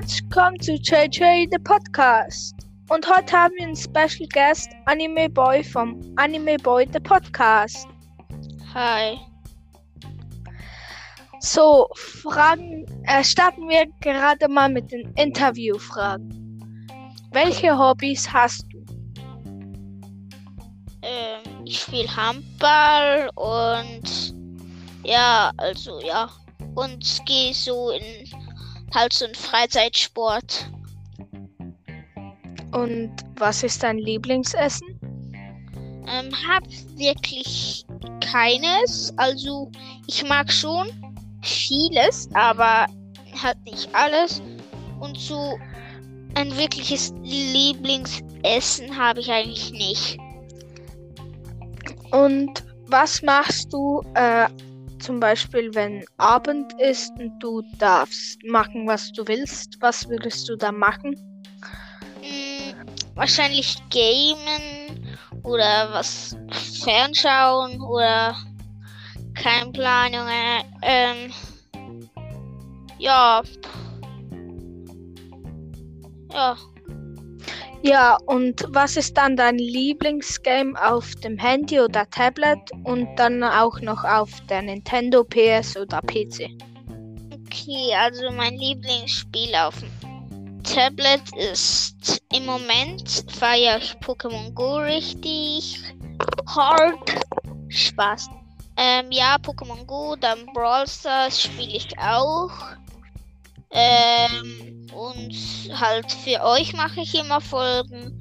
Herzlich willkommen zu JJ the Podcast. Und heute haben wir einen Special Guest, Anime Boy vom Anime Boy the Podcast. Hi. So, Fragen, äh, starten wir gerade mal mit den Interviewfragen. Welche Hobbys hast du? Ähm, ich spiele Handball und ja, also ja. Und gehe so in halt so einen Freizeitsport. Und was ist dein Lieblingsessen? Ähm, hab wirklich keines. Also ich mag schon vieles, aber halt nicht alles. Und so ein wirkliches Lieblingsessen habe ich eigentlich nicht. Und was machst du äh, zum Beispiel, wenn Abend ist und du darfst machen, was du willst? Was würdest du da machen? Hm, wahrscheinlich gamen oder was fernschauen oder kein Plan, Junge. Ähm, ja. Ja. Ja, und was ist dann dein Lieblingsgame auf dem Handy oder Tablet und dann auch noch auf der Nintendo PS oder PC? Okay, also mein Lieblingsspiel auf dem Tablet ist im Moment feiere ich Pokémon Go richtig hart. Spaß. Ähm, ja, Pokémon Go, dann Brawl Stars spiele ich auch. Ähm, und halt für euch mache ich immer Folgen.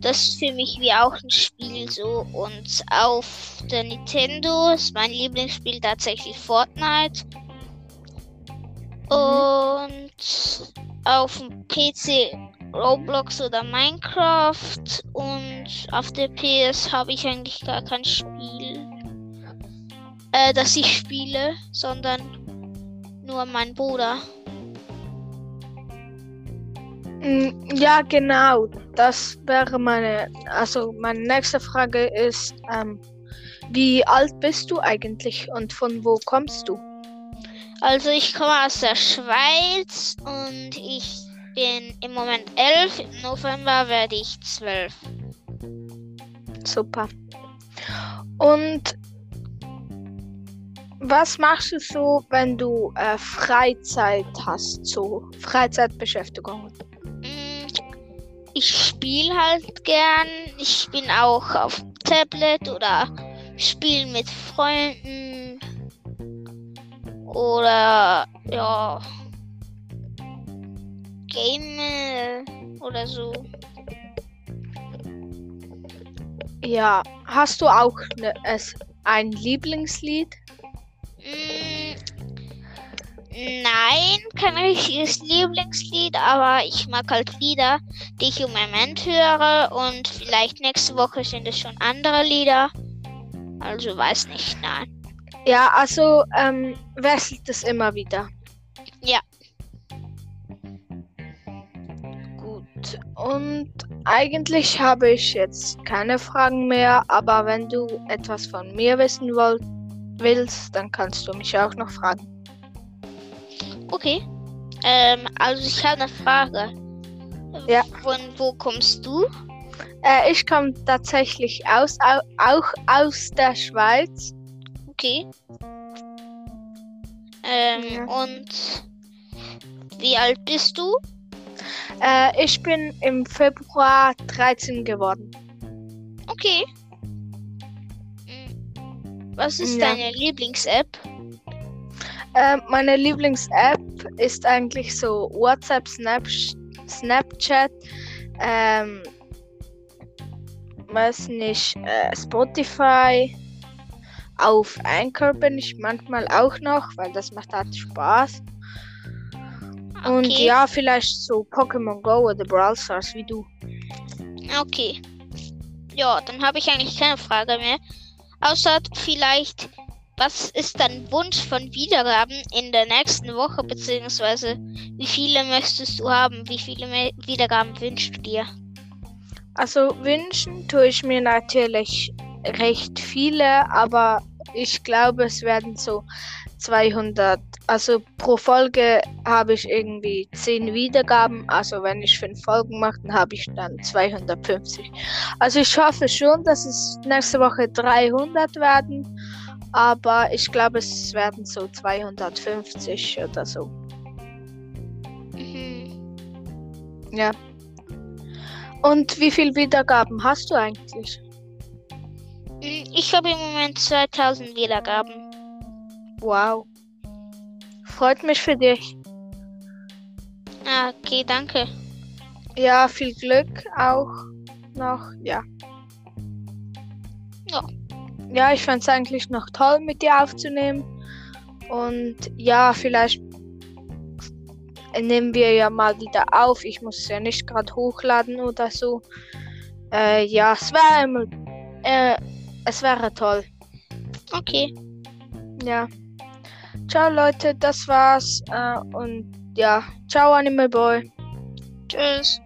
Das ist für mich wie auch ein Spiel so. Und auf der Nintendo ist mein Lieblingsspiel tatsächlich Fortnite. Und auf dem PC Roblox oder Minecraft. Und auf der PS habe ich eigentlich gar kein Spiel, äh, das ich spiele, sondern nur mein Bruder. Mm, Ja, genau. Das wäre meine, also meine nächste Frage ist, ähm, wie alt bist du eigentlich und von wo kommst du? Also ich komme aus der Schweiz und ich bin im Moment elf. Im November werde ich zwölf. Super. Und was machst du so, wenn du äh, Freizeit hast, so Freizeitbeschäftigungen? Ich spiele halt gern. Ich bin auch auf dem Tablet oder spiele mit Freunden. Oder ja. Game oder so. Ja, hast du auch ne, es, ein Lieblingslied? Mm, Nein, kein richtiges Lieblingslied, aber ich mag halt Lieder, die ich im Moment höre und vielleicht nächste Woche sind es schon andere Lieder. Also weiß nicht, nein. Ja, also ähm, wechselt es immer wieder. Ja. Gut. Und eigentlich habe ich jetzt keine Fragen mehr, aber wenn du etwas von mir wissen wollt, willst, dann kannst du mich auch noch fragen. Okay. Ähm, also ich habe eine Frage. Ja. Von wo kommst du? Äh, ich komme tatsächlich aus, au, auch aus der Schweiz. Okay. Ähm, Ja. und wie alt bist du? Äh, ich bin im Februar 13 geworden. Okay. Mm. Was ist Ja. deine Lieblings-App? Äh, meine Lieblings-App ist eigentlich so WhatsApp, Snap, Snapchat, ähm, weiß nicht, äh, Spotify. Auf Anchor bin ich manchmal auch noch, weil das macht halt Spaß. Und Okay. ja, vielleicht so Pokémon Go oder Brawl Stars wie du. Okay. Ja, dann habe ich eigentlich keine Frage mehr. Außer vielleicht, was ist dein Wunsch von Wiedergaben in der nächsten Woche, beziehungsweise wie viele möchtest du haben? Wie viele Wiedergaben wünschst du dir? Also wünschen tue ich mir natürlich recht viele, aber ich glaube, es werden so 200. Also pro Folge habe ich irgendwie 10 Wiedergaben. Also wenn ich 5 Folgen mache, dann habe ich dann 250. Also ich hoffe schon, dass es nächste Woche 300 werden. Aber ich glaube, es werden so 250 oder so. Mhm. Ja. Und wie viele Wiedergaben hast du eigentlich? Mm, Ich habe im Moment 2000 Wiedergaben. Wow. Freut mich für dich. Ah, okay, danke. Ja, viel Glück auch noch. Ja. Ja. Ja, ich fand es eigentlich noch toll, mit dir aufzunehmen. Und ja, vielleicht nehmen wir ja mal wieder auf. Ich muss es ja nicht gerade hochladen oder so. Äh, ja, es wäre immer- äh, es wäre toll. Okay. Ja. Ciao Leute, das war's. Äh, und ja, ciao Animal Boy. Tschüss.